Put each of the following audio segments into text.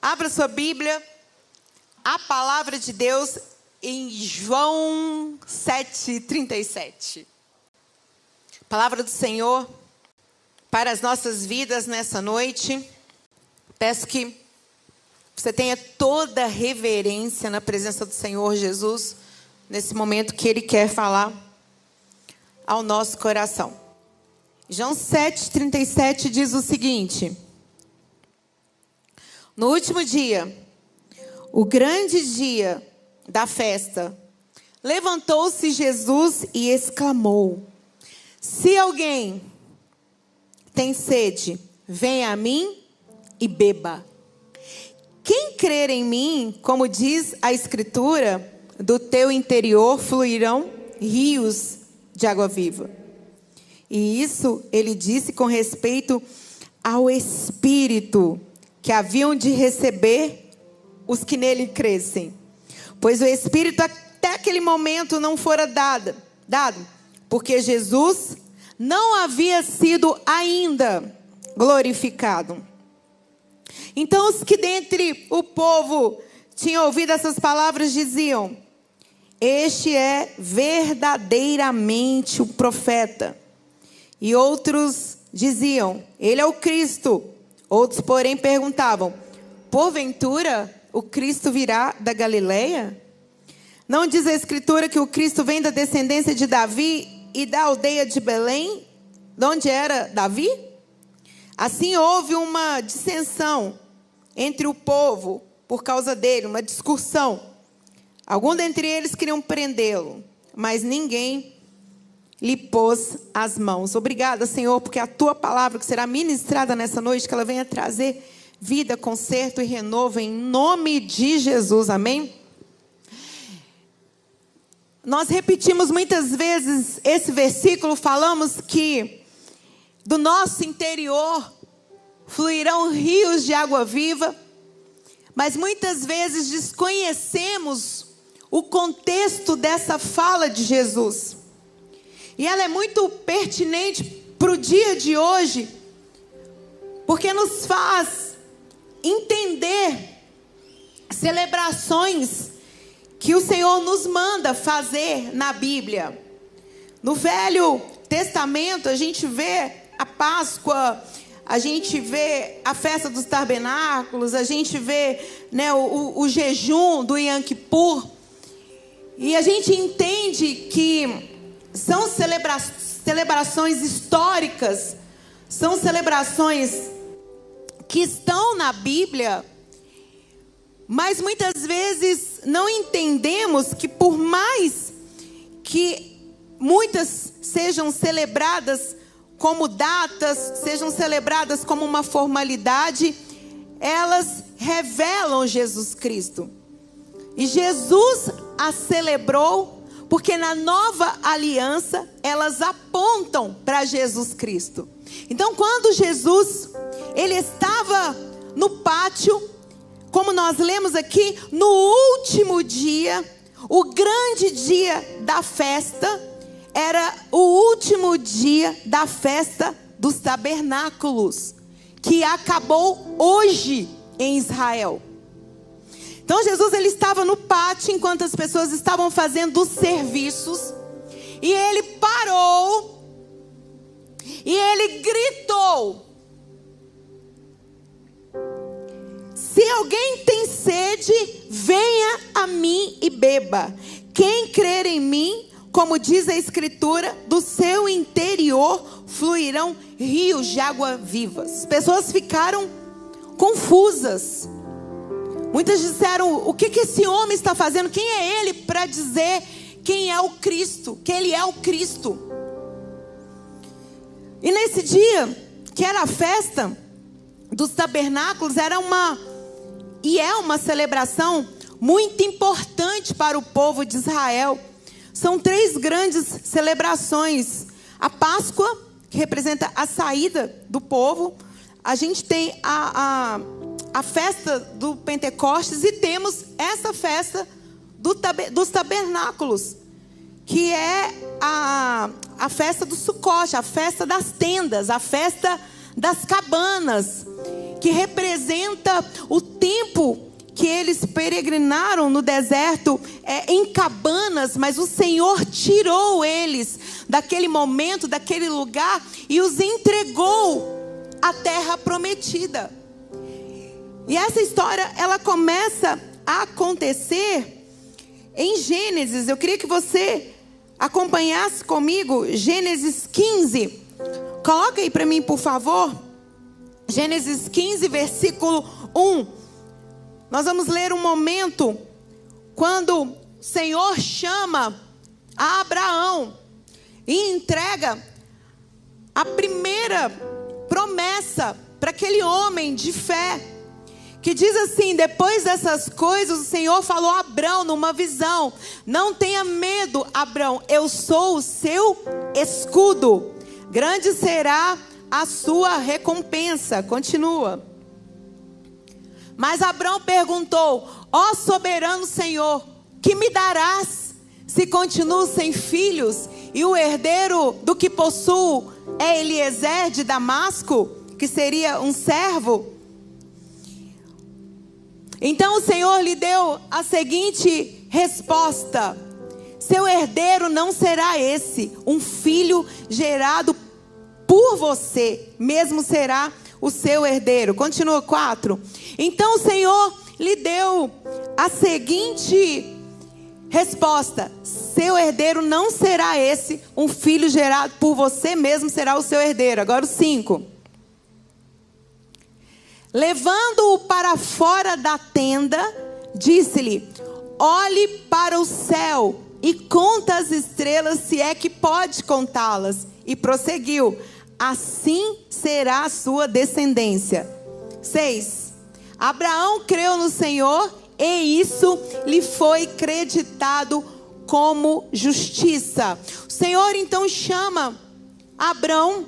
Abra sua Bíblia, a palavra de Deus em João 7,37. Palavra do Senhor para as nossas vidas nessa noite. Peço que você tenha toda reverência na presença do Senhor Jesus, nesse momento que Ele quer falar ao nosso coração. João 7,37 diz o seguinte. No último dia, o grande dia da festa, levantou-se Jesus e exclamou: Se alguém tem sede, venha a mim e beba. Quem crer em mim, como diz a Escritura, do teu interior fluirão rios de água viva. E isso ele disse com respeito ao Espírito que haviam de receber os que nele crescem. Pois o Espírito até aquele momento não fora dado, dado, porque Jesus não havia sido ainda glorificado. Então os que dentre o povo tinham ouvido essas palavras diziam: Este é verdadeiramente o profeta. E outros diziam: Ele é o Cristo. Outros, porém, perguntavam: Porventura o Cristo virá da Galileia? Não diz a Escritura que o Cristo vem da descendência de Davi e da aldeia de Belém, de onde era Davi? Assim houve uma dissensão entre o povo por causa dele, uma discussão. Alguns dentre eles queriam prendê-lo, mas ninguém lhe pôs as mãos. Obrigada, Senhor, porque a tua palavra que será ministrada nessa noite, que ela venha trazer vida, conserto e renovo em nome de Jesus. Amém? Nós repetimos muitas vezes esse versículo, falamos que do nosso interior fluirão rios de água viva, mas muitas vezes desconhecemos o contexto dessa fala de Jesus. E ela é muito pertinente para o dia de hoje, porque nos faz entender celebrações que o Senhor nos manda fazer na Bíblia. No Velho Testamento, a gente vê a Páscoa, a gente vê a festa dos tabernáculos, a gente vê né, o, o, jejum do Yom Kippur, e a gente entende que são celebra celebrações históricas, são celebrações que estão na Bíblia, mas muitas vezes não entendemos que, por mais que muitas sejam celebradas como datas, sejam celebradas como uma formalidade, elas revelam Jesus Cristo. E Jesus a celebrou porque na nova aliança elas apontam para Jesus Cristo. Então, quando Jesus ele estava no pátio, como nós lemos aqui, no último dia, o grande dia da festa, era o último dia da festa dos tabernáculos, que acabou hoje em Israel. Então Jesus ele estava no pátio enquanto as pessoas estavam fazendo os serviços e ele parou e ele gritou: Se alguém tem sede, venha a mim e beba. Quem crer em mim, como diz a Escritura, do seu interior fluirão rios de água vivas. As pessoas ficaram confusas. Muitas disseram: o que, que esse homem está fazendo? Quem é ele para dizer quem é o Cristo? Que ele é o Cristo. E nesse dia, que era a festa dos tabernáculos, era uma e é uma celebração muito importante para o povo de Israel. São três grandes celebrações: a Páscoa, que representa a saída do povo, a gente tem a, a a festa do Pentecostes e temos essa festa do, dos tabernáculos, que é a, a festa do Sucote, a festa das tendas, a festa das cabanas, que representa o tempo peregrinaram no deserto é, em cabanas, mas o Senhor tirou eles daquele momento, daquele lugar e os entregou à terra prometida. E essa história, ela começa a acontecer em Gênesis. Eu queria que você acompanhasse comigo Gênesis 15. Coloca aí para mim, por favor. Gênesis 15, versículo 1. Nós vamos ler um momento quando o Senhor chama a Abraão e entrega a primeira promessa para aquele homem de fé. Que diz assim: depois dessas coisas, o Senhor falou a Abraão numa visão: Não tenha medo, Abraão, eu sou o seu escudo, grande será a sua recompensa. Continua. Mas Abraão perguntou: Ó soberano Senhor, que me darás se continuo sem filhos e o herdeiro do que possuo é Eliezer de Damasco, que seria um servo? Então o Senhor lhe deu a seguinte resposta: Seu herdeiro não será esse, um filho gerado por você, mesmo será o seu herdeiro. Continua 4. Então o Senhor lhe deu a seguinte resposta: Seu herdeiro não será esse, um filho gerado por você, mesmo será o seu herdeiro. Agora o 5. Levando-o para fora da tenda, disse-lhe: Olhe para o céu e conta as estrelas, se é que pode contá-las. E prosseguiu: Assim será a sua descendência. 6. Abraão creu no Senhor e isso lhe foi creditado como justiça. O Senhor então chama Abraão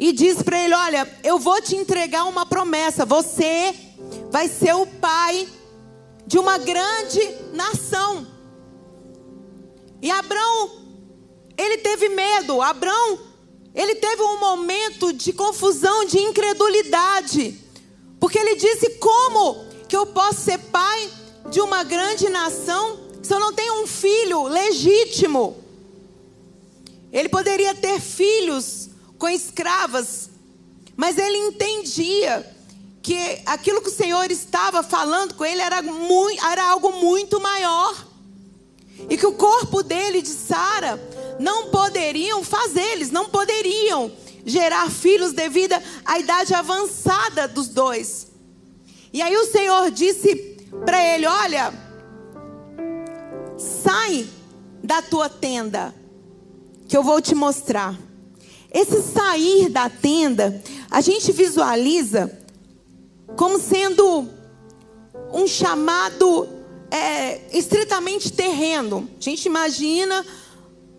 e diz para ele: Olha, eu vou te entregar uma promessa. Você vai ser o pai de uma grande nação. E Abraão, ele teve medo. Abraão, ele teve um momento de confusão, de incredulidade. Porque ele disse: Como que eu posso ser pai de uma grande nação se eu não tenho um filho legítimo? Ele poderia ter filhos com escravas, mas ele entendia que aquilo que o Senhor estava falando com ele era, muito, era algo muito maior. E que o corpo dele de Sara não poderiam fazer, eles não poderiam gerar filhos devido à idade avançada dos dois. E aí o Senhor disse para ele: Olha, sai da tua tenda, que eu vou te mostrar. Esse sair da tenda, a gente visualiza como sendo um chamado é, estritamente terreno. A gente imagina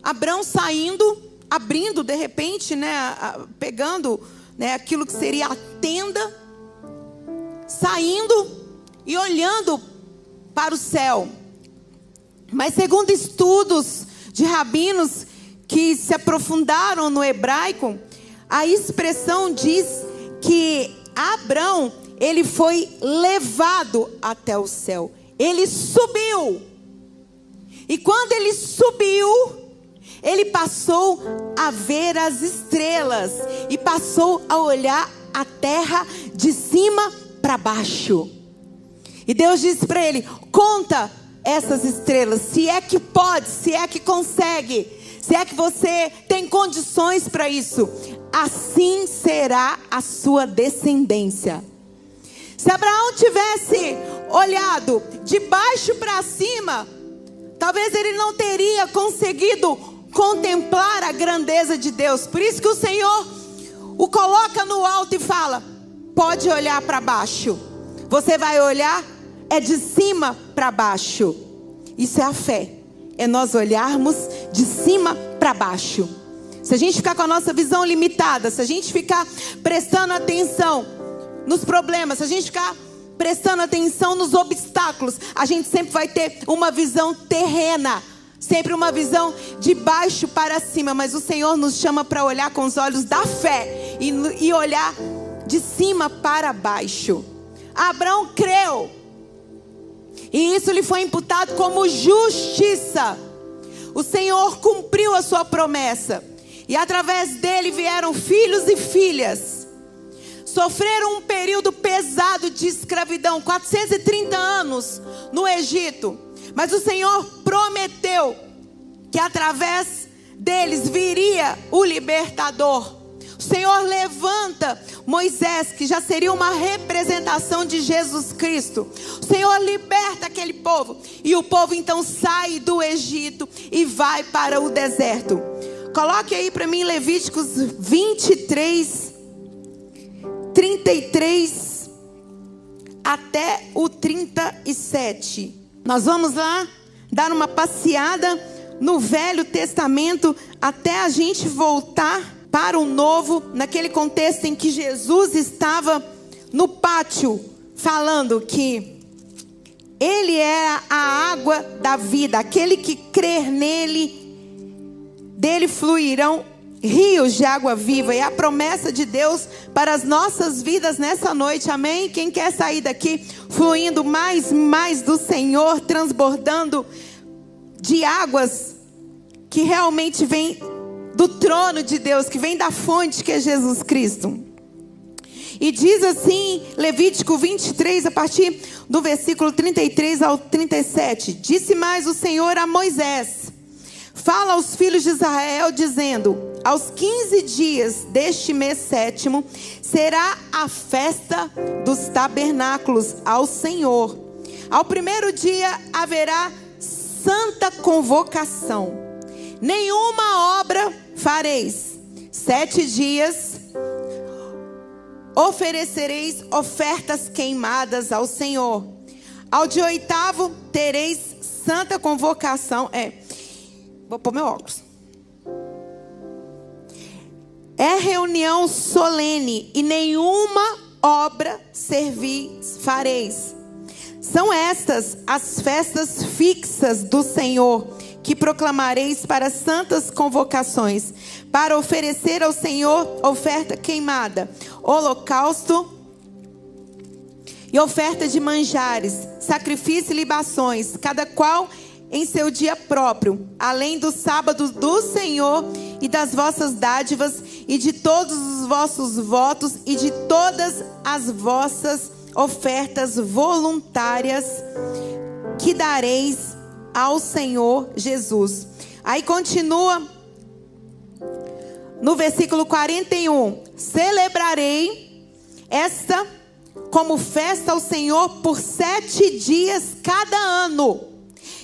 Abraão saindo, abrindo de repente, né, pegando né, aquilo que seria a tenda, saindo e olhando para o céu. Mas segundo estudos de rabinos que se aprofundaram no hebraico, a expressão diz que Abraão, ele foi levado até o céu. Ele subiu. E quando ele subiu, ele passou a ver as estrelas e passou a olhar a terra de cima para baixo. E Deus disse para ele: Conta essas estrelas, se é que pode, se é que consegue se é que você tem condições para isso, assim será a sua descendência. Se Abraão tivesse olhado de baixo para cima, talvez ele não teria conseguido contemplar a grandeza de Deus. Por isso que o Senhor o coloca no alto e fala: pode olhar para baixo. Você vai olhar é de cima para baixo. Isso é a fé é nós olharmos de cima para baixo. Se a gente ficar com a nossa visão limitada, se a gente ficar prestando atenção nos problemas, se a gente ficar prestando atenção nos obstáculos, a gente sempre vai ter uma visão terrena, sempre uma visão de baixo para cima. Mas o Senhor nos chama para olhar com os olhos da fé e, e olhar de cima para baixo. Abraão creu E isso lhe foi imputado como justiça. O Senhor cumpriu a sua promessa. E através dele vieram filhos e filhas. Sofreram um período pesado de escravidão 430 anos no Egito. Mas o Senhor prometeu que através deles viria o libertador. Senhor levanta Moisés, que já seria uma representação de Jesus Cristo. Senhor liberta aquele povo. E o povo então sai do Egito e vai para o deserto. Coloque aí para mim Levíticos 23, 33 até o 37. Nós vamos lá dar uma passeada no Velho Testamento até a gente voltar para o novo, naquele contexto em que Jesus estava no pátio, falando que Ele era a água da vida, aquele que crer nele, dele fluirão rios de água viva, e a promessa de Deus para as nossas vidas nessa noite, amém? Quem quer sair daqui fluindo mais, mais do Senhor, transbordando de águas que realmente vem do trono de Deus, que vem da fonte que é Jesus Cristo. E diz assim, Levítico 23, a partir do versículo 33 ao 37: Disse mais o Senhor a Moisés: Fala aos filhos de Israel, dizendo: Aos 15 dias deste mês sétimo será a festa dos tabernáculos ao Senhor. Ao primeiro dia haverá santa convocação. Nenhuma obra fareis. Sete dias oferecereis ofertas queimadas ao Senhor. Ao dia oitavo tereis santa convocação. É, vou pôr meu óculos. É reunião solene e nenhuma obra servis fareis. São estas as festas fixas do Senhor que proclamareis para santas convocações, para oferecer ao Senhor oferta queimada, holocausto e oferta de manjares, sacrifício e libações, cada qual em seu dia próprio, além do sábado do Senhor e das vossas dádivas e de todos os vossos votos e de todas as vossas ofertas voluntárias que dareis ao Senhor Jesus. Aí continua no versículo 41: Celebrarei esta como festa ao Senhor por sete dias cada ano.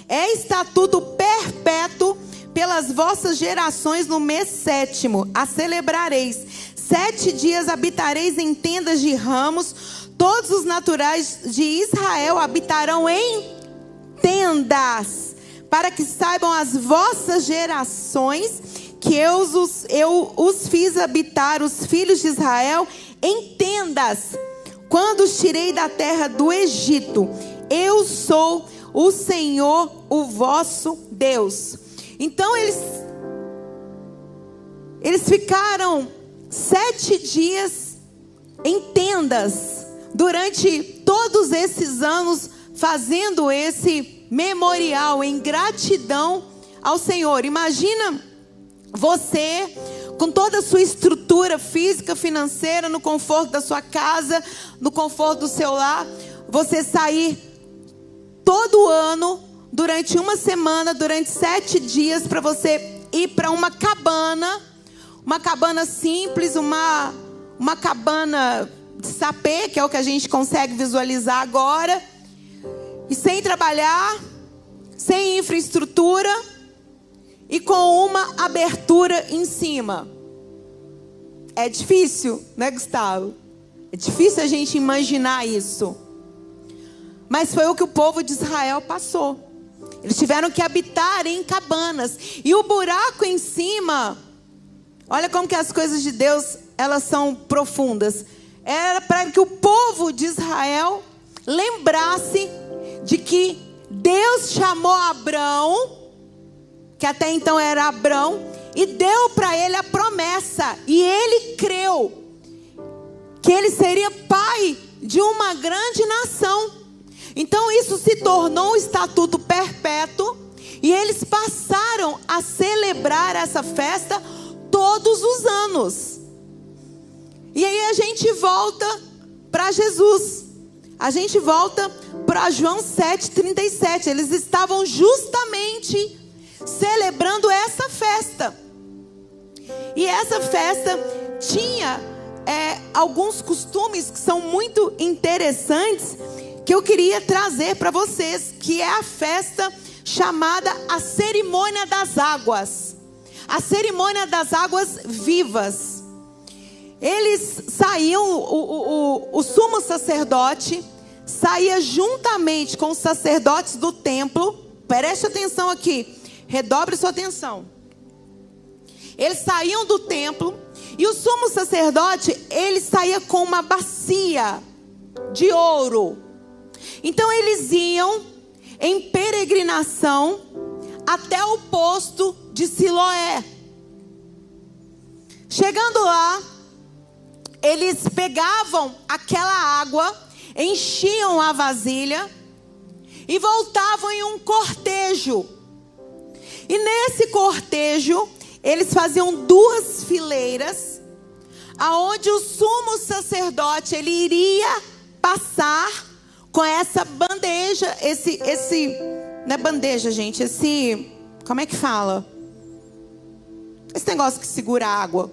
É estatuto perpétuo pelas vossas gerações no mês sétimo. A celebrareis. Sete dias habitareis em tendas de ramos. Todos os naturais de Israel habitarão em tendas, para que saibam as vossas gerações que eu os, eu os fiz habitar, os filhos de Israel, em tendas, quando os tirei da terra do Egito. Eu sou o Senhor, o vosso Deus. Então eles, eles ficaram sete dias em tendas durante todos esses anos fazendo esse memorial em gratidão ao Senhor. Imagina você com toda a sua estrutura física, financeira, no conforto da sua casa, no conforto do seu lar, você sair todo ano, durante uma semana, durante sete dias, para você ir para uma cabana, uma cabana simples, uma, uma cabana de sapê, que é o que a gente consegue visualizar agora e sem trabalhar, sem infraestrutura e com uma abertura em cima. É difícil, né, Gustavo? É difícil a gente imaginar isso. Mas foi o que o povo de Israel passou. Eles tiveram que habitar em cabanas. E o buraco em cima, olha como que as coisas de Deus, elas são profundas. Era para que o povo de Israel lembrasse de que Deus chamou Abraão, que até então era Abraão, e deu para ele a promessa, e ele creu que ele seria pai de uma grande nação. Então isso se tornou um estatuto perpétuo e eles passaram a celebrar essa festa todos os anos. E aí a gente volta para Jesus. A gente volta para João 7,37. Eles estavam justamente celebrando essa festa. E essa festa tinha é, alguns costumes que são muito interessantes que eu queria trazer para vocês, que é a festa chamada a cerimônia das águas. A cerimônia das águas vivas. Eles saíam, o, o, o, o sumo sacerdote saía juntamente com os sacerdotes do templo. Preste atenção aqui, redobre sua atenção. Eles saíam do templo e o sumo sacerdote, ele saía com uma bacia de ouro. Então eles iam em peregrinação até o posto de Siloé. Chegando lá, eles pegavam aquela água, enchiam a vasilha e voltavam em um cortejo. E nesse cortejo, eles faziam duas fileiras, aonde o sumo sacerdote ele iria passar com essa bandeja, esse, esse, não é bandeja, gente, esse, como é que fala? Esse negócio que segura a água.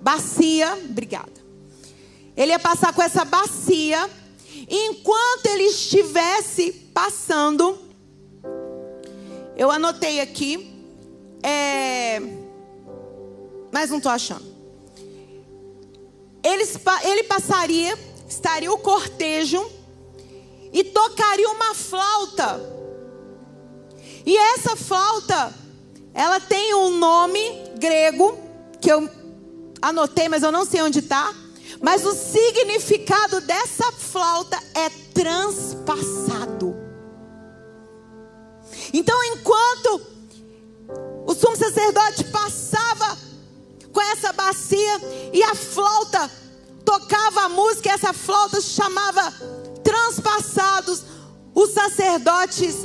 Bacia, obrigada. Ele ia passar com essa bacia, enquanto ele estivesse passando, eu anotei aqui, é, mas não estou achando. Ele, ele passaria, estaria o cortejo e tocaria uma flauta. E essa flauta, ela tem um nome grego que eu anotei, mas eu não sei onde está. Mas o significado dessa flauta é transpassado. Então, enquanto o sumo sacerdote passava com essa bacia e a flauta tocava a música, essa flauta chamava transpassados, os sacerdotes,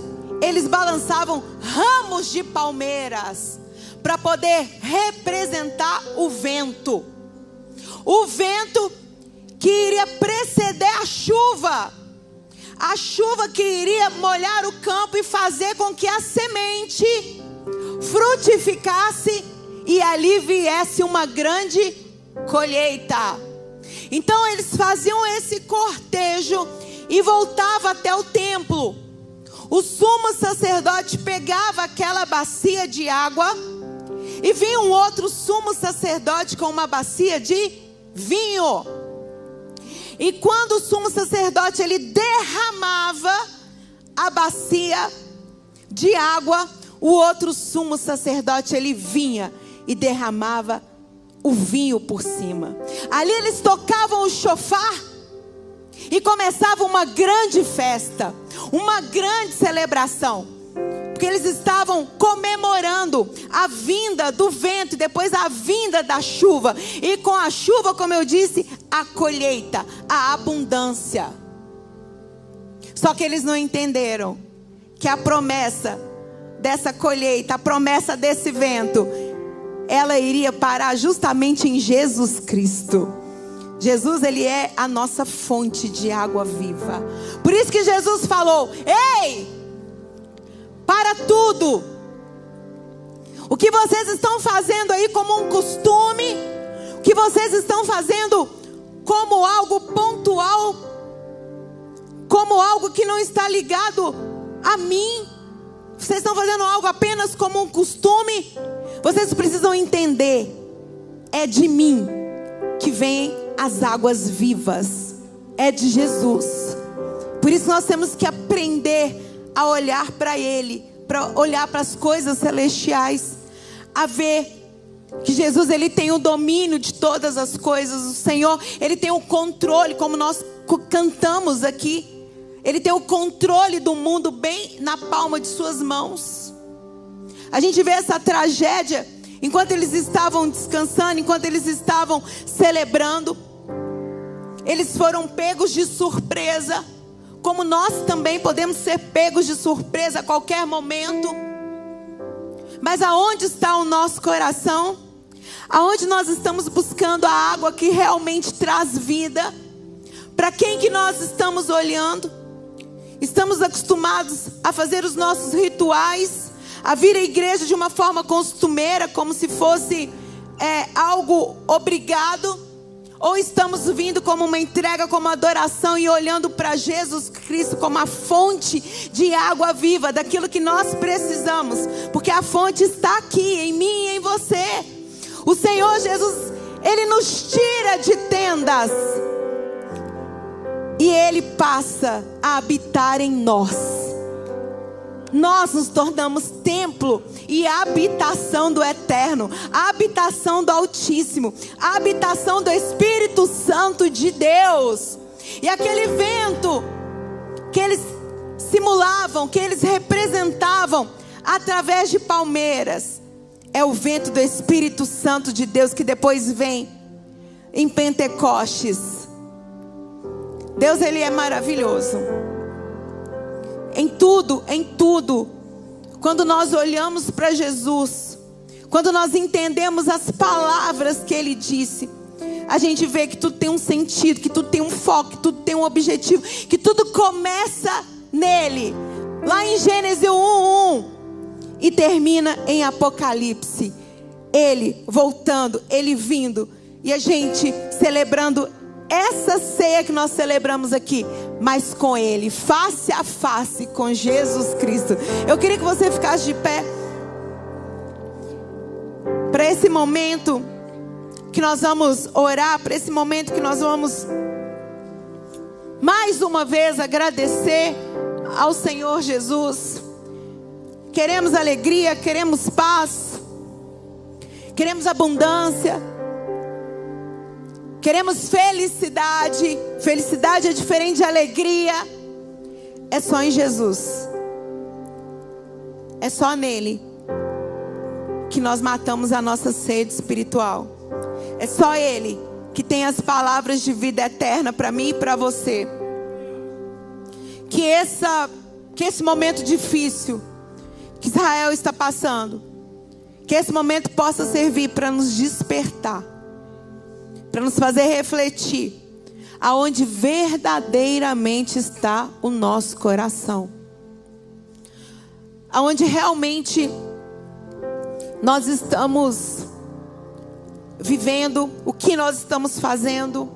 eles balançavam ramos de palmeiras para poder representar o vento. O vento que iria preceder a chuva. A chuva que iria molhar o campo e fazer com que a semente frutificasse e ali viesse uma grande colheita. Então eles faziam esse cortejo e voltava até o templo. O sumo sacerdote pegava aquela bacia de água e vinha um outro sumo sacerdote com uma bacia de vinho. E quando o sumo sacerdote ele derramava a bacia de água, o outro sumo sacerdote ele vinha e derramava o vinho por cima. Ali eles tocavam o chofar e começava uma grande festa, uma grande celebração. Porque eles estavam comemorando a vinda do vento e depois a vinda da chuva. E com a chuva, como eu disse, a colheita, a abundância. Só que eles não entenderam que a promessa dessa colheita, a promessa desse vento, ela iria parar justamente em Jesus Cristo. Jesus, ele é a nossa fonte de água viva. Por isso que Jesus falou: "Ei! Para tudo. O que vocês estão fazendo aí como um costume, o que vocês estão fazendo como algo pontual, como algo que não está ligado a mim, vocês estão fazendo algo apenas como um costume, vocês precisam entender, é de mim que vem as águas vivas. É de Jesus. Por isso nós temos que aprender a olhar para Ele, para olhar para as coisas celestiais, a ver que Jesus ele tem o domínio de todas as coisas. O Senhor ele tem o controle, como nós cantamos aqui. Ele tem o controle do mundo bem na palma de suas mãos. A gente vê essa tragédia enquanto eles estavam descansando, enquanto eles estavam celebrando. Eles foram pegos de surpresa como nós também podemos ser pegos de surpresa a qualquer momento. Mas aonde está o nosso coração? Aonde nós estamos buscando a água que realmente traz vida? Para quem que nós estamos olhando? Estamos acostumados a fazer os nossos rituais, a vir à igreja de uma forma costumeira, como se fosse é, algo obrigado? Ou estamos vindo como uma entrega, como adoração e olhando para Jesus Cristo como a fonte de água viva, daquilo que nós precisamos, porque a fonte está aqui, em mim e em você. O Senhor Jesus, Ele nos tira de tendas e Ele passa a habitar em nós nós nos tornamos templo e habitação do Eterno, habitação do Altíssimo, habitação do Espírito Santo de Deus. E aquele vento que eles simulavam, que eles representavam através de palmeiras, é o vento do Espírito Santo de Deus que depois vem em Pentecostes. Deus ele é maravilhoso em tudo, em tudo. Quando nós olhamos para Jesus, quando nós entendemos as palavras que ele disse, a gente vê que tudo tem um sentido, que tudo tem um foco, que tudo tem um objetivo, que tudo começa nele. Lá em Gênesis 1:1 e termina em Apocalipse. Ele voltando, ele vindo e a gente celebrando essa ceia que nós celebramos aqui, mas com Ele, face a face com Jesus Cristo. Eu queria que você ficasse de pé para esse momento que nós vamos orar, para esse momento que nós vamos mais uma vez agradecer ao Senhor Jesus. Queremos alegria, queremos paz, queremos abundância. Queremos felicidade. Felicidade é diferente de alegria. É só em Jesus. É só nele que nós matamos a nossa sede espiritual. É só ele que tem as palavras de vida eterna para mim e para você. Que essa que esse momento difícil que Israel está passando, que esse momento possa servir para nos despertar para nos fazer refletir aonde verdadeiramente está o nosso coração. Aonde realmente nós estamos vivendo, o que nós estamos fazendo,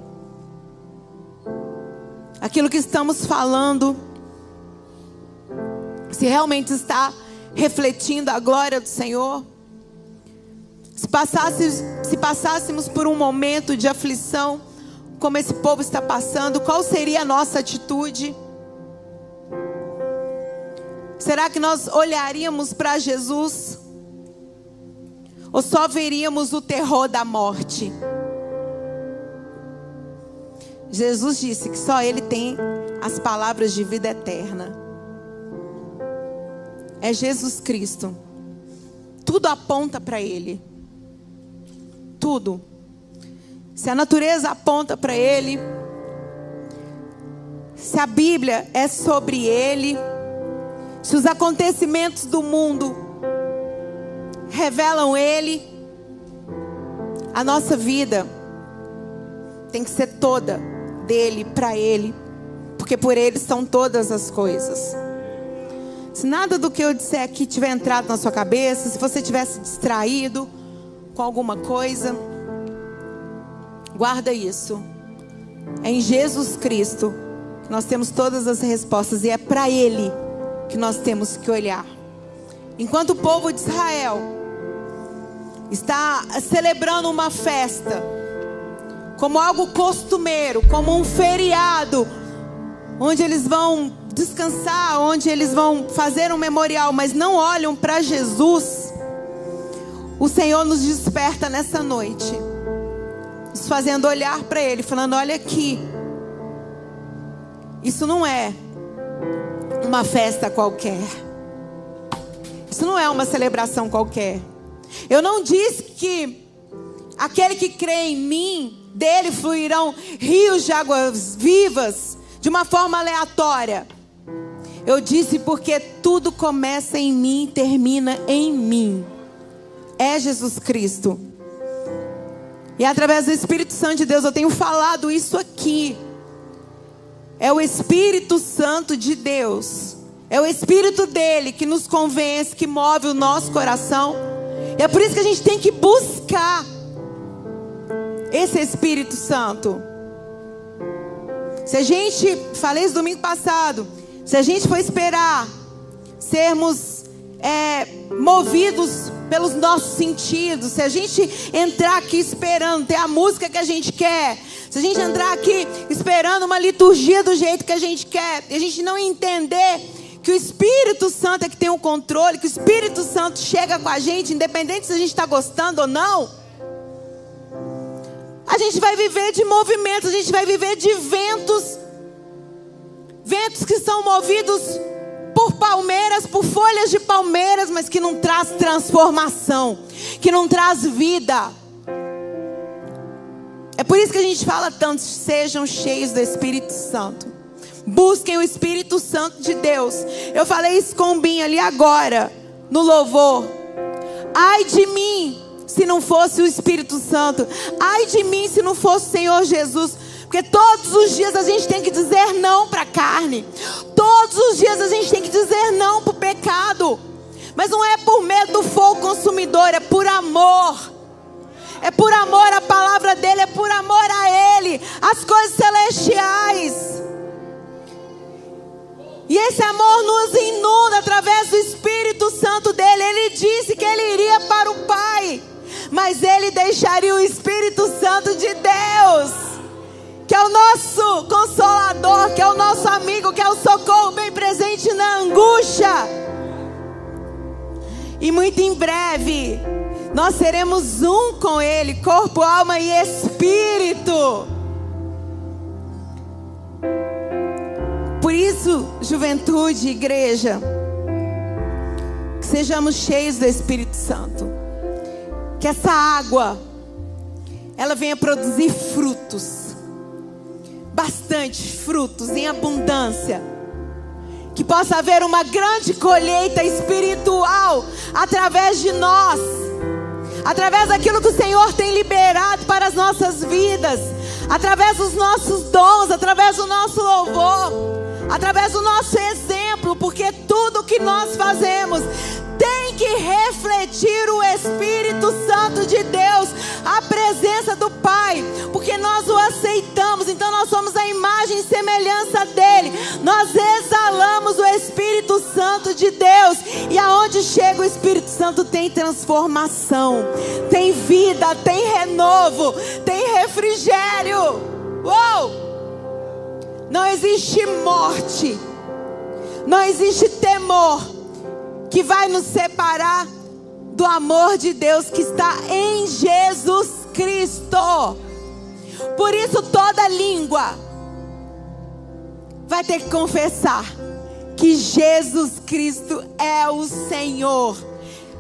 aquilo que estamos falando, se realmente está refletindo a glória do Senhor. Se passássemos, se passássemos por um momento de aflição, como esse povo está passando, qual seria a nossa atitude? Será que nós olharíamos para Jesus? Ou só veríamos o terror da morte? Jesus disse que só Ele tem as palavras de vida eterna. É Jesus Cristo. Tudo aponta para Ele tudo. Se a natureza aponta para Ele, se a Bíblia é sobre Ele, se os acontecimentos do mundo revelam Ele, a nossa vida tem que ser toda dele, para Ele, porque por Ele são todas as coisas. Se nada do que eu disser aqui tiver entrado na sua cabeça, se você tivesse distraído, com alguma coisa, guarda isso. É em Jesus Cristo que nós temos todas as respostas e é para Ele que nós temos que olhar. Enquanto o povo de Israel está celebrando uma festa, como algo costumeiro, como um feriado, onde eles vão descansar, onde eles vão fazer um memorial, mas não olham para Jesus o Senhor nos desperta nessa noite, nos fazendo olhar para Ele, falando: olha aqui, isso não é uma festa qualquer, isso não é uma celebração qualquer. Eu não disse que aquele que crê em mim, dele fluirão rios de águas vivas, de uma forma aleatória. Eu disse porque tudo começa em mim e termina em mim. É Jesus Cristo. E através do Espírito Santo de Deus eu tenho falado isso aqui. É o Espírito Santo de Deus. É o Espírito dele que nos convence, que move o nosso coração. E é por isso que a gente tem que buscar esse Espírito Santo. Se a gente, falei isso domingo passado, se a gente for esperar sermos é, movidos pelos nossos sentidos, se a gente entrar aqui esperando ter a música que a gente quer, se a gente entrar aqui esperando uma liturgia do jeito que a gente quer, e a gente não entender que o Espírito Santo é que tem o controle, que o Espírito Santo chega com a gente, independente se a gente está gostando ou não. A gente vai viver de movimentos, a gente vai viver de ventos Ventos que são movidos por palmeiras, por folhas de palmeiras, mas que não traz transformação, que não traz vida. É por isso que a gente fala tanto, sejam cheios do Espírito Santo. Busquem o Espírito Santo de Deus. Eu falei isso com o Binho ali agora, no louvor. Ai de mim, se não fosse o Espírito Santo. Ai de mim, se não fosse o Senhor Jesus. Porque todos os dias a gente tem que dizer não para a carne. Todos os dias a gente tem que dizer não para o pecado. Mas não é por medo do fogo consumidor, é por amor. É por amor à palavra dele, é por amor a ele, as coisas celestiais. E esse amor nos inunda através do Espírito Santo dele. Ele disse que ele iria para o Pai, mas ele deixaria o Espírito Santo de Deus que é o nosso consolador, que é o nosso amigo, que é o socorro bem presente na angústia. E muito em breve, nós seremos um com Ele, corpo, alma e espírito. Por isso, juventude, igreja, que sejamos cheios do Espírito Santo. Que essa água, ela venha produzir frutos bastante frutos em abundância. Que possa haver uma grande colheita espiritual através de nós, através daquilo que o Senhor tem liberado para as nossas vidas, através dos nossos dons, através do nosso louvor, através do nosso exemplo, porque tudo que nós fazemos que refletir o Espírito Santo de Deus, a presença do Pai, porque nós o aceitamos, então nós somos a imagem e semelhança dele. Nós exalamos o Espírito Santo de Deus, e aonde chega o Espírito Santo tem transformação, tem vida, tem renovo, tem refrigério. Uou! Não existe morte, não existe temor que vai nos separar do amor de Deus que está em Jesus Cristo. Por isso, toda língua vai ter que confessar que Jesus Cristo é o Senhor,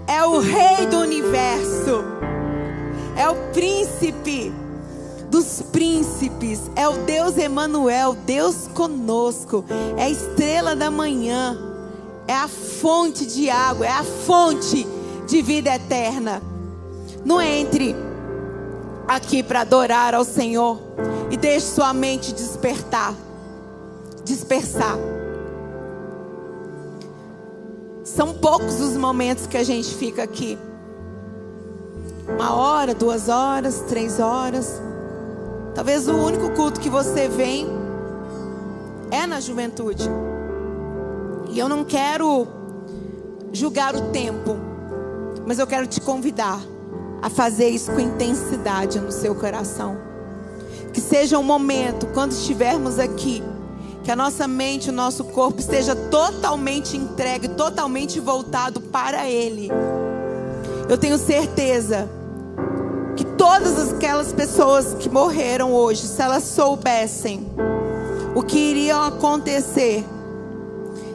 é o Rei do universo, é o príncipe dos príncipes, é o Deus Emanuel, Deus conosco, é a estrela da manhã é a fonte de água, é a fonte de vida eterna. Não entre aqui para adorar ao Senhor e deixe sua mente despertar, dispersar. São poucos os momentos que a gente fica aqui. Uma hora, duas horas, três horas. Talvez o único culto que você vem é na juventude. E eu não quero julgar o tempo, mas eu quero te convidar a fazer isso com intensidade no seu coração. Que seja um momento, quando estivermos aqui, que a nossa mente, o nosso corpo esteja totalmente entregue, totalmente voltado para Ele. Eu tenho certeza que todas aquelas pessoas que morreram hoje, se elas soubessem o que iria acontecer,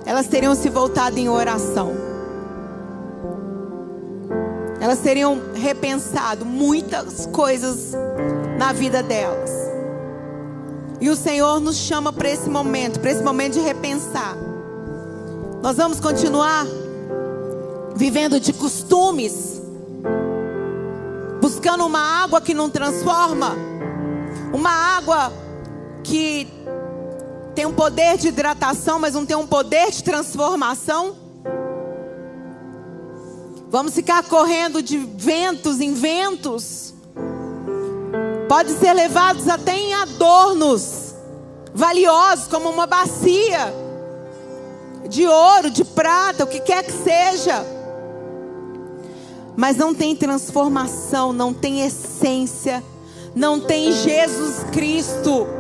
elas teriam se voltado em oração. Elas teriam repensado muitas coisas na vida delas. E o Senhor nos chama para esse momento, para esse momento de repensar. Nós vamos continuar vivendo de costumes, buscando uma água que não transforma, uma água que tem um poder de hidratação, mas não tem um poder de transformação. Vamos ficar correndo de ventos em ventos. Pode ser levados até em adornos valiosos, como uma bacia de ouro, de prata, o que quer que seja. Mas não tem transformação, não tem essência, não tem Jesus Cristo.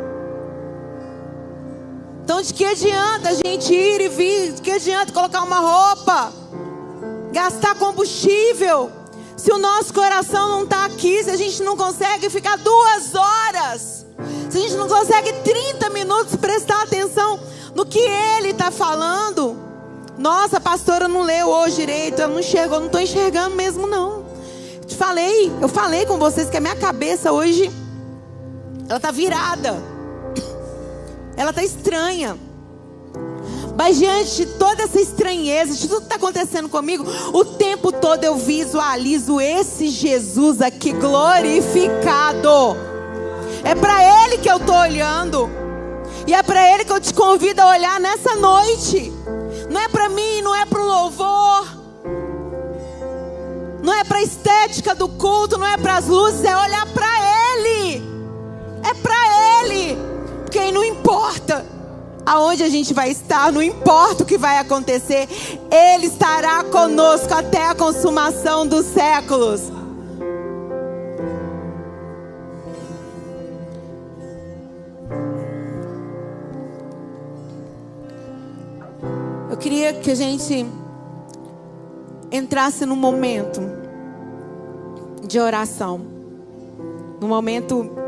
Então, de que adianta a gente ir e vir? De que adianta colocar uma roupa? Gastar combustível? Se o nosso coração não está aqui, se a gente não consegue ficar duas horas, se a gente não consegue 30 minutos prestar atenção no que ele está falando. Nossa, a pastora não leu hoje direito, eu não enxergo, eu não estou enxergando mesmo, não. Te falei, eu falei com vocês que a minha cabeça hoje, ela está virada. Ela está estranha. Mas diante de toda essa estranheza, de tudo que está acontecendo comigo, o tempo todo eu visualizo esse Jesus aqui glorificado. É para Ele que eu estou olhando. E é para Ele que eu te convido a olhar nessa noite. Não é para mim, não é para o louvor. Não é para a estética do culto, não é para as luzes, é olhar para Ele. É para Ele. Porque não importa aonde a gente vai estar, não importa o que vai acontecer, Ele estará conosco até a consumação dos séculos. Eu queria que a gente entrasse num momento de oração, num momento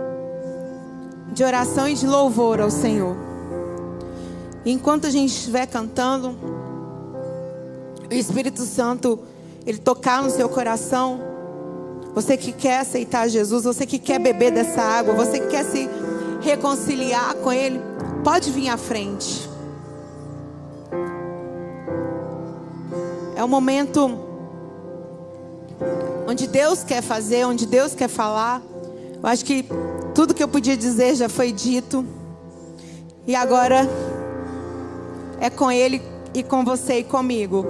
de oração e de louvor ao Senhor. Enquanto a gente estiver cantando, o Espírito Santo, ele tocar no seu coração, você que quer aceitar Jesus, você que quer beber dessa água, você que quer se reconciliar com Ele, pode vir à frente. É o momento onde Deus quer fazer, onde Deus quer falar. Eu acho que tudo que eu podia dizer já foi dito. E agora é com Ele e com você e comigo.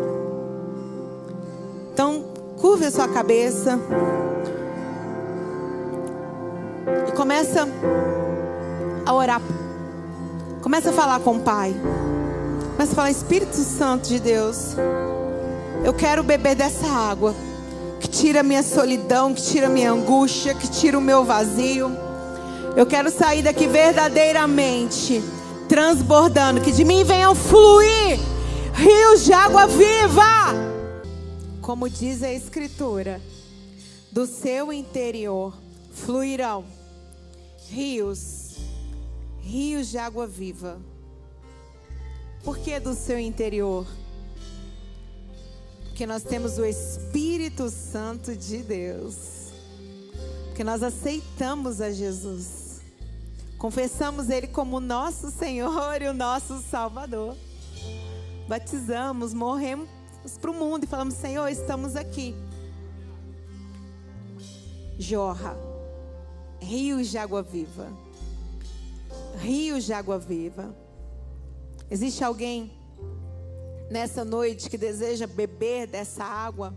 Então, curve a sua cabeça. E começa a orar. Começa a falar com o Pai. Começa a falar, Espírito Santo de Deus. Eu quero beber dessa água que tira minha solidão, que tira minha angústia, que tira o meu vazio. Eu quero sair daqui verdadeiramente transbordando, que de mim venham fluir rios de água viva. Como diz a Escritura, do seu interior fluirão rios, rios de água viva. Por que do seu interior? Porque nós temos o Espírito Santo de Deus. Porque nós aceitamos a Jesus. Confessamos Ele como nosso Senhor e o nosso Salvador. Batizamos, morremos para o mundo e falamos: Senhor, estamos aqui. Jorra, rios de água viva. Rios de água viva. Existe alguém nessa noite que deseja beber dessa água?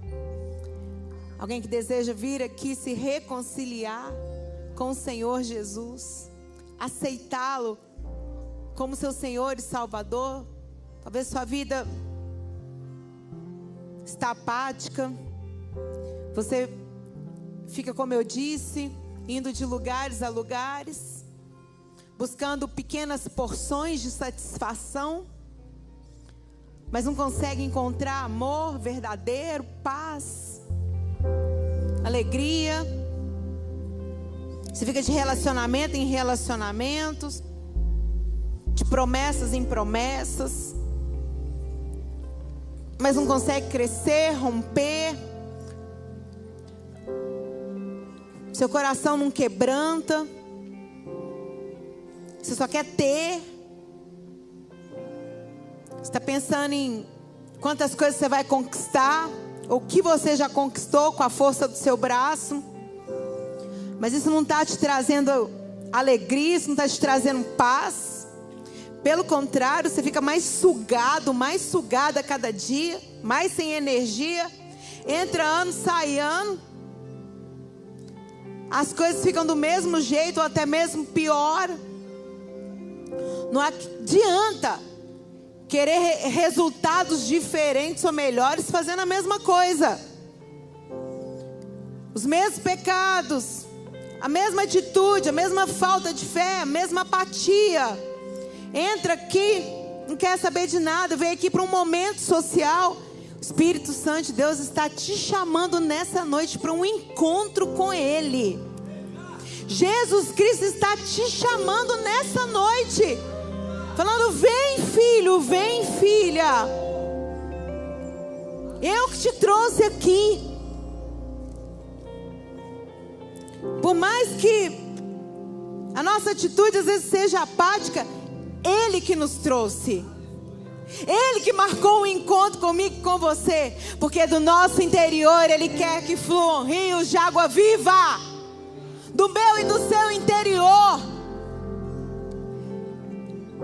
Alguém que deseja vir aqui se reconciliar com o Senhor Jesus, aceitá-lo como seu Senhor e Salvador. Talvez sua vida está apática. Você fica, como eu disse, indo de lugares a lugares, buscando pequenas porções de satisfação, mas não consegue encontrar amor verdadeiro, paz alegria. Você fica de relacionamento em relacionamentos, de promessas em promessas, mas não consegue crescer, romper. Seu coração não quebranta. Você só quer ter. Você está pensando em quantas coisas você vai conquistar, ou o que você já conquistou com a força do seu braço. Mas isso não está te trazendo alegria, isso não está te trazendo paz. Pelo contrário, você fica mais sugado, mais sugado a cada dia, mais sem energia. Entra ano, sai ano. As coisas ficam do mesmo jeito ou até mesmo pior. Não adianta querer resultados diferentes ou melhores fazendo a mesma coisa. Os mesmos pecados, a mesma atitude, a mesma falta de fé, a mesma apatia. Entra aqui, não quer saber de nada, vem aqui para um momento social. O Espírito Santo de Deus está te chamando nessa noite para um encontro com Ele. Jesus Cristo está te chamando nessa noite Falando: vem, filho, vem, filha. Eu que te trouxe aqui. Por mais que a nossa atitude às vezes seja apática, Ele que nos trouxe. Ele que marcou um encontro comigo e com você. Porque do nosso interior Ele quer que fluam rios de água viva. Do meu e do seu interior.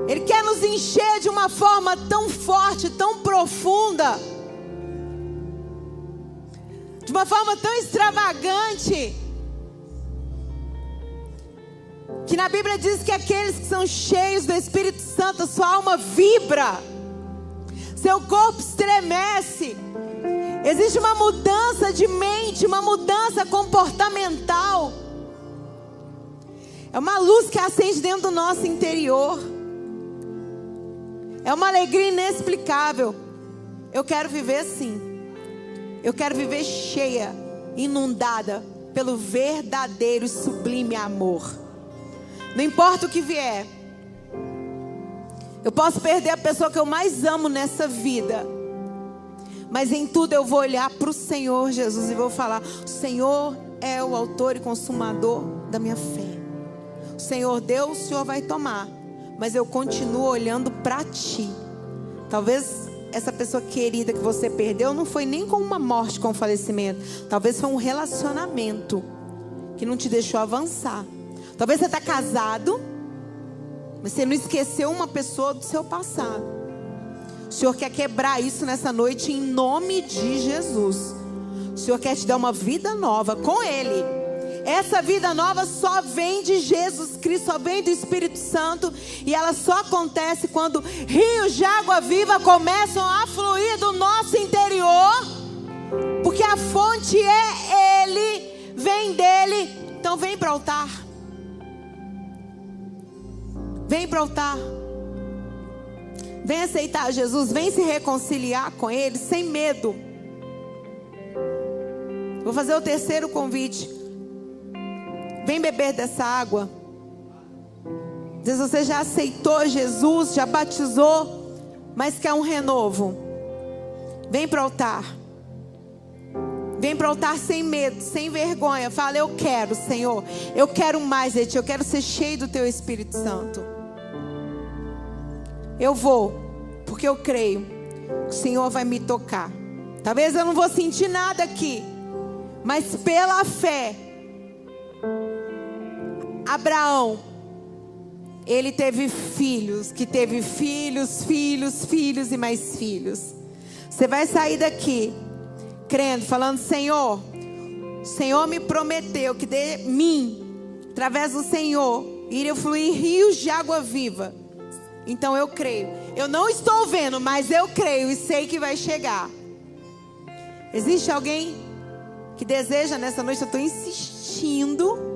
Ele quer nos encher de uma forma tão forte, tão profunda, de uma forma tão extravagante, que na Bíblia diz que aqueles que são cheios do Espírito Santo, sua alma vibra, seu corpo estremece. Existe uma mudança de mente, uma mudança comportamental. É uma luz que acende dentro do nosso interior. É uma alegria inexplicável. Eu quero viver assim. Eu quero viver cheia, inundada pelo verdadeiro e sublime amor. Não importa o que vier. Eu posso perder a pessoa que eu mais amo nessa vida. Mas em tudo eu vou olhar para o Senhor Jesus e vou falar: O Senhor é o autor e consumador da minha fé. O Senhor deu, o Senhor vai tomar mas eu continuo olhando para ti. Talvez essa pessoa querida que você perdeu não foi nem com uma morte, com um falecimento. Talvez foi um relacionamento que não te deixou avançar. Talvez você está casado, mas você não esqueceu uma pessoa do seu passado. O Senhor quer quebrar isso nessa noite em nome de Jesus. O Senhor quer te dar uma vida nova com Ele. Essa vida nova só vem de Jesus Cristo, só vem do Espírito Santo. E ela só acontece quando rios de água viva começam a fluir do nosso interior. Porque a fonte é Ele, vem dele. Então vem para o altar. Vem para o altar. Vem aceitar Jesus, vem se reconciliar com Ele sem medo. Vou fazer o terceiro convite. Vem beber dessa água. Diz você já aceitou Jesus, já batizou, mas quer um renovo. Vem para o altar. Vem para o altar sem medo, sem vergonha. Fala, eu quero, Senhor. Eu quero mais de ti. Eu quero ser cheio do teu Espírito Santo. Eu vou, porque eu creio que o Senhor vai me tocar. Talvez eu não vou sentir nada aqui, mas pela fé Abraão, ele teve filhos, que teve filhos, filhos, filhos e mais filhos. Você vai sair daqui crendo, falando: Senhor, o Senhor me prometeu que de mim, através do Senhor, iriam fluir rios de água viva. Então eu creio. Eu não estou vendo, mas eu creio e sei que vai chegar. Existe alguém que deseja nessa noite? Eu estou insistindo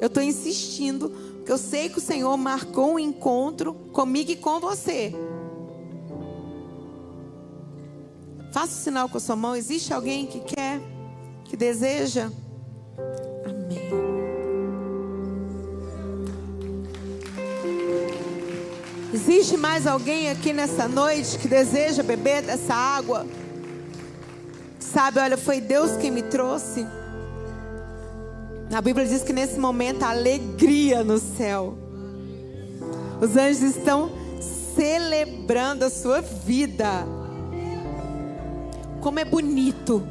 eu estou insistindo, porque eu sei que o Senhor marcou um encontro comigo e com você. Faça o sinal com a sua mão. Existe alguém que quer, que deseja? Amém. Existe mais alguém aqui nessa noite que deseja beber dessa água? Sabe, olha, foi Deus quem me trouxe. A Bíblia diz que nesse momento há alegria no céu. Os anjos estão celebrando a sua vida. Como é bonito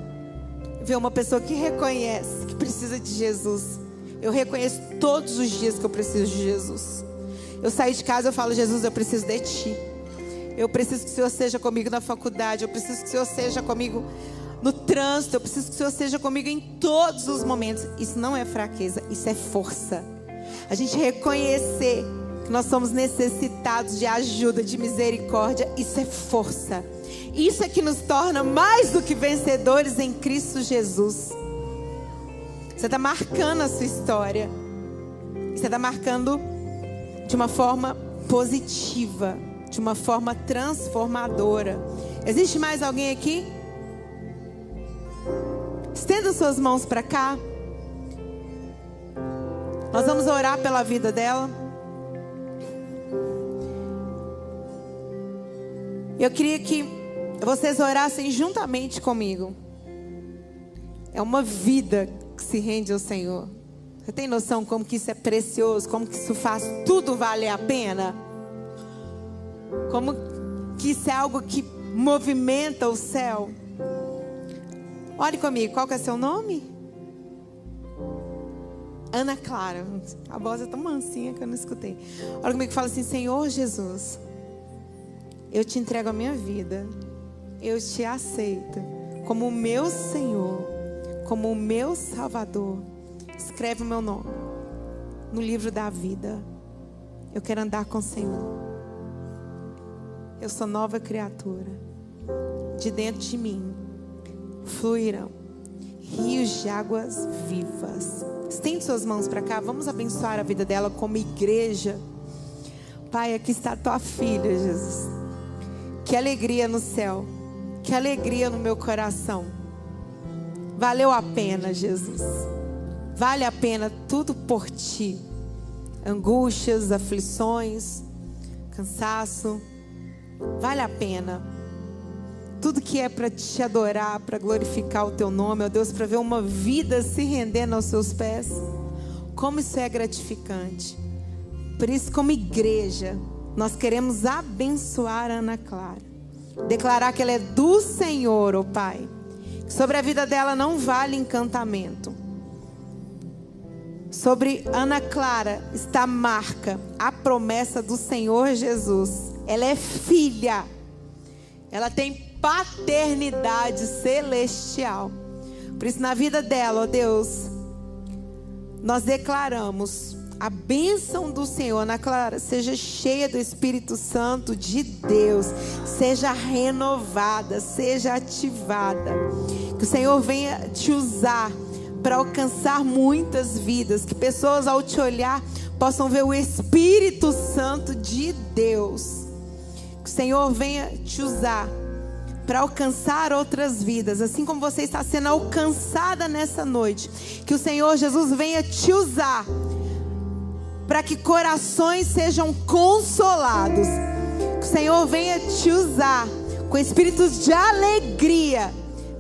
ver uma pessoa que reconhece que precisa de Jesus. Eu reconheço todos os dias que eu preciso de Jesus. Eu saio de casa, eu falo, Jesus, eu preciso de Ti. Eu preciso que o Senhor seja comigo na faculdade. Eu preciso que o Senhor seja comigo no trânsito. Eu preciso que o Senhor seja comigo em todos os momentos. Isso não é fraqueza, isso é força. A gente reconhecer que nós somos necessitados de ajuda, de misericórdia, isso é força. Isso é que nos torna mais do que vencedores em Cristo Jesus. Você está marcando a sua história. Você está marcando de uma forma positiva, de uma forma transformadora. Existe mais alguém aqui? Estenda suas mãos para cá. Nós vamos orar pela vida dela. Eu queria que vocês orassem juntamente comigo. É uma vida que se rende ao Senhor. Você tem noção como que isso é precioso, como que isso faz tudo valer a pena? Como que isso é algo que movimenta o céu? Olhe comigo, qual que é seu nome? Ana Clara. A voz é tão mansinha que eu não escutei. Olha comigo e fala assim: Senhor Jesus, eu te entrego a minha vida. Eu te aceito como o meu Senhor, como o meu Salvador. Escreve o meu nome no livro da vida. Eu quero andar com o Senhor. Eu sou nova criatura. De dentro de mim fluirão rios de águas vivas. Estende suas mãos para cá. Vamos abençoar a vida dela como igreja. Pai, aqui está tua filha, Jesus. Que alegria no céu. Que alegria no meu coração. Valeu a pena, Jesus. Vale a pena tudo por ti. Angústias, aflições, cansaço. Vale a pena tudo que é para te adorar, para glorificar o teu nome, ó Deus, para ver uma vida se rendendo aos seus pés. Como isso é gratificante. Por isso, como igreja, nós queremos abençoar a Ana Clara. Declarar que ela é do Senhor, ó Pai. Sobre a vida dela não vale encantamento. Sobre Ana Clara está a marca, a promessa do Senhor Jesus. Ela é filha. Ela tem paternidade celestial. Por isso, na vida dela, ó Deus, nós declaramos a bênção do Senhor, Ana Clara, seja cheia do Espírito Santo de Deus, seja renovada, seja ativada. Que o Senhor venha te usar para alcançar muitas vidas, que pessoas ao te olhar possam ver o Espírito Santo de Deus. Que o Senhor venha te usar para alcançar outras vidas, assim como você está sendo alcançada nessa noite. Que o Senhor Jesus venha te usar para que corações sejam consolados. Que o Senhor venha te usar com espíritos de alegria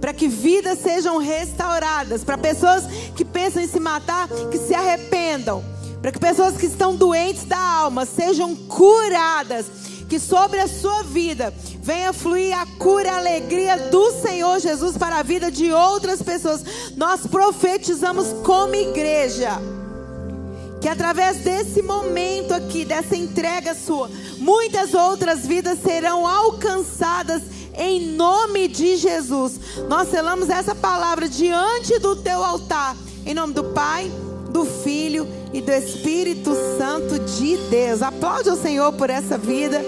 para que vidas sejam restauradas, para pessoas que pensam em se matar, que se arrependam, para que pessoas que estão doentes da alma sejam curadas que sobre a sua vida venha fluir a cura e a alegria do Senhor Jesus para a vida de outras pessoas. Nós profetizamos como igreja. Que através desse momento aqui, dessa entrega sua, muitas outras vidas serão alcançadas em nome de Jesus. Nós selamos essa palavra diante do teu altar, em nome do Pai, do Filho e do Espírito Santo de Deus. Aplaude o Senhor por essa vida.